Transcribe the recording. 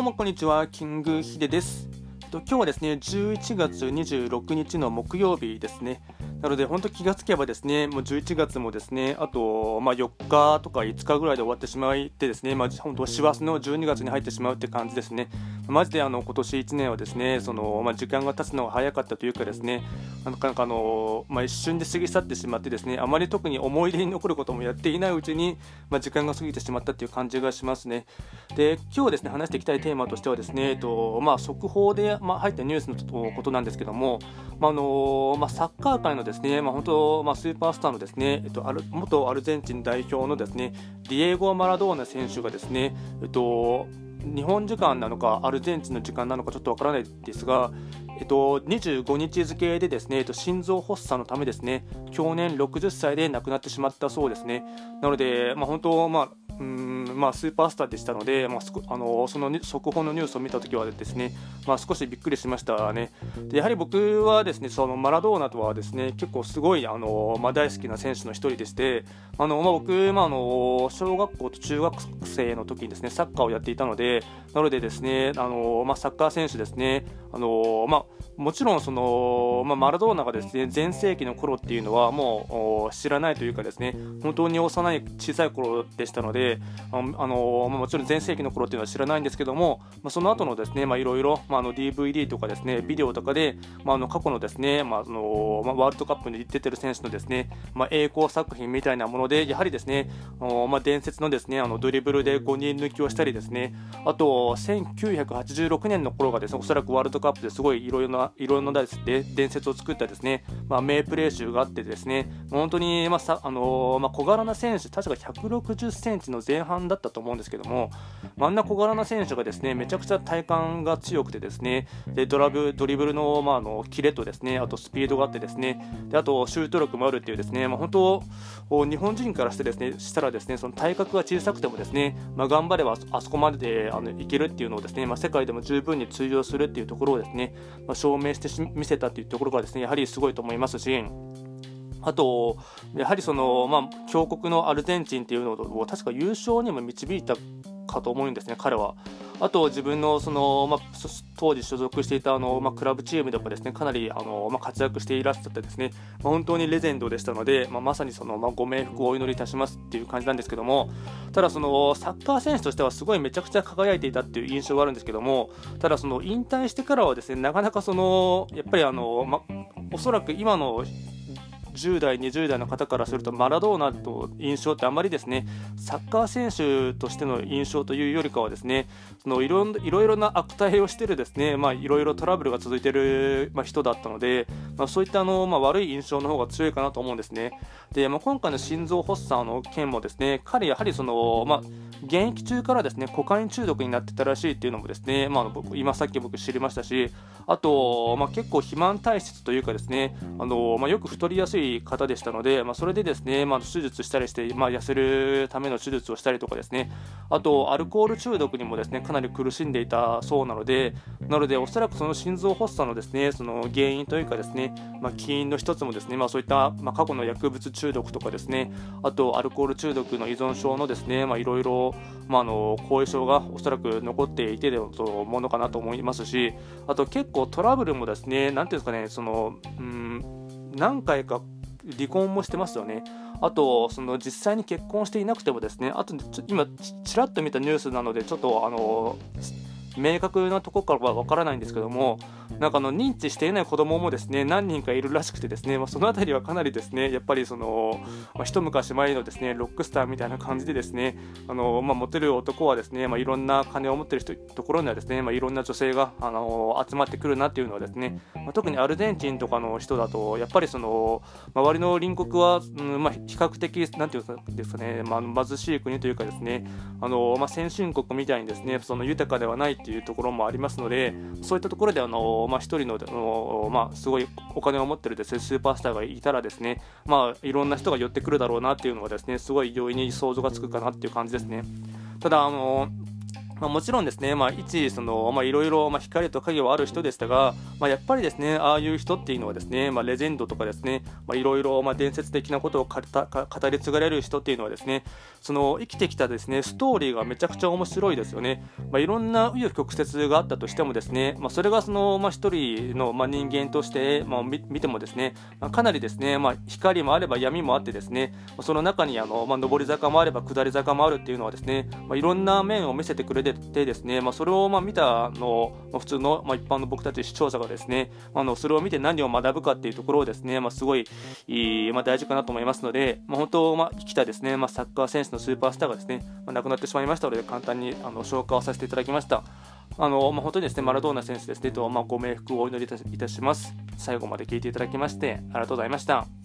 どうもこんにちは、キングヒデです。今日はですね、11月26日の木曜日ですね。なので、本当気がつけばですね、もう11月もですね、あと、まあ、4日とか5日ぐらいで終わってしまってですね、まあ、本当、師走の12月に入ってしまうって感じですね。マジであの今年1年はですね、そのまあ、時間が経つのが早かったというかですね、なかなかあの、まあ、一瞬で過ぎ去ってしまってですね、あまり特に思い出に残ることもやっていないうちに、まあ、時間が過ぎてしまったという感じがしますね。で、今日ですね、話していきたいテーマとしてはですね、えっとまあ、速報で、まあ、入ったニュースのことなんですけども、まあのまあ、サッカー界のですね、まあ、本当、まあ、スーパースターのですね、えっと、アル元アルゼンチン代表のですね、ディエゴ・マラドーナ選手がですね、えっと、日本時間なのかアルゼンチンの時間なのかちょっとわからないですが、えっと、25日付でですね、えっと、心臓発作のためですね去年60歳で亡くなってしまったそうですね。なので、まあ、本当、まあ、うんまあ、スーパースターでしたので、まあ、あのその速報のニュースを見たときはですね、まあ、少しびっくりしましたね。でやはり僕はですねそのマラドーナとはですね結構すごいあの、まあ、大好きな選手の一人でしてあの、まあ、僕、まあ、あの小学校と中学生の時にですねサッカーをやっていたのでなのでですねあの、まあ、サッカー選手ですねあの、まあ、もちろんその、まあ、マラドーナがですね全盛期の頃っていうのはもう知らないというかですね本当に幼い小さい頃でしたのであのまあもちろん全盛期の頃っていうのは知らないんですけども、まあ、その後のですねいろいろ DVD とかですねビデオとかで、まあ、あの過去のですね、まあそのまあ、ワールドカップに出てる選手のですね、まあ、栄光作品みたいなものでやはりですね、まあ、伝説のですねあのドリブルで5人抜きをしたりですねあと1986年の頃がですねおそらくワールドカップですごいいろいろないろいろなですね伝説を作ったですね、まあ、名プレー集があってですね本当に、まあさあのまあ、小柄な選手確か160センチの前半だったと思うんですけども、あんな小柄な選手がですねめちゃくちゃ体幹が強くてですねでドラブドリブルの,、まあ、のキレとですねあとスピードがあってですねであとシュート力もあるっていうですね、まあ、本当日本人からしてですねしたらですねその体格が小さくてもですね、まあ、頑張ればあそこまでであのいけるっていうのをですね、まあ、世界でも十分に通用するっていうところをですね、まあ、証明してみせたというところがですねやはりすごいと思いますしあと、やはりその、まあ、強国のアルゼンチンっていうのを確か優勝にも導いたかと思うんですね、彼は。あと、自分のその、まあ、当時所属していたあの、まあ、クラブチームでもですねかなりあの、まあ、活躍していらっしゃってですね、まあ、本当にレジェンドでしたので、まあ、まさにその、まあ、ご冥福をお祈りいたしますっていう感じなんですけどもただそのサッカー選手としてはすごいめちゃくちゃ輝いていたっていう印象があるんですけどもただその引退してからはですねなかなかそのやっぱりあの、まおそらく今の10代、20代の方からするとマラドーナと印象ってあまりですねサッカー選手としての印象というよりかはですねそのいろいろな悪態をしているですね、まあ、いろいろトラブルが続いている、まあ、人だったので、まあ、そういったあの、まあ、悪い印象の方が強いかなと思うんですね。で、まあ、今回の心臓発作の件もですね彼やはりその、まあ、現役中からですねコカイン中毒になってたらしいっていうのもですね、まあ、僕今さっき僕知りましたしあと、まあ、結構肥満体質というかですねあの、まあ、よく太りやすい方でしたので、まあ、それでですね、まあ、手術したりして、まあ、痩せるための手術をしたりとかですねあとアルコール中毒にもですねかなり苦しんでいたそうなのでなのでおそらくその心臓発作のですねその原因というかですね、まあ、起因の一つもですね、まあ、そういった、まあ、過去の薬物中毒とかですねあとアルコール中毒の依存症のですねいろいろまあ、の後遺症がおそらく残っていてと思うのかなと思いますしあと結構トラブルもですね何ていうんですかねそのうん何回か離婚もしてますよね。あと、その実際に結婚していなくてもですね、あと今、ちらっと見たニュースなので、ちょっとあの明確なところからは分からないんですけども、なんかあの認知していない子供もですね何人かいるらしくてですね、まあ、その辺りはかなりですねやっぱりその、まあ、一昔前のですねロックスターみたいな感じでですねあの、まあ、モテる男はですね、まあ、いろんな金を持ってる人ところにはですね、まあ、いろんな女性があの集まってくるなっていうのはですね、まあ、特にアルゼンチンとかの人だとやっぱりその周りの隣国は、うんまあ、比較的なんていうんですかね、まあ、貧しい国というかですねあの、まあ、先進国みたいにですねその豊かではないっていうところもありますのでそういったところであの、まあ、1人のまあ、すごいお金を持ってるです、ね、スーパースターがいたらですね、まあ、いろんな人が寄ってくるだろうなっていうのがですねすごい容易に想像がつくかなっていう感じですね。ただあのまあ、もちろんですね、まあ、一、その、まあ、いろいろ、まあ、光と影はある人でしたが、まあ、やっぱりですね、ああいう人っていうのはですね、まあ、レジェンドとかですね、まあ、いろいろ、まあ、伝説的なことを語り継がれる人っていうのはですね、その、生きてきたですね、ストーリーがめちゃくちゃ面白いですよね。まあ、いろんな紆余曲折があったとしてもですね、まあ、それがその、まあ、一人の、まあ、人間として、まあ、見てもですね、まあ、かなりですね、まあ、光もあれば闇もあってですね、その中にあの、まあ、上り坂もあれば下り坂もあるっていうのはですね、まあ、いろんな面を見せてくれてですね、まあ、それをまあ見たの、まあ、普通の、まあ、一般の僕たち視聴者がですね、あのそれを見て何を学ぶかっていうところをですね、まあ、すごいいい、まあ、大事かなと思いますので、まあ、本当、まあ、生きたですね、まあ、サッカー選手のスーパースターがですね、まあ、亡くなってしまいましたので、簡単にあの紹介をさせていただきました。あのまあ、本当にですね、マラドーナ選手ですね、とまあ、ご冥福をお祈りいたします。最後まで聞いていただきまして、ありがとうございました。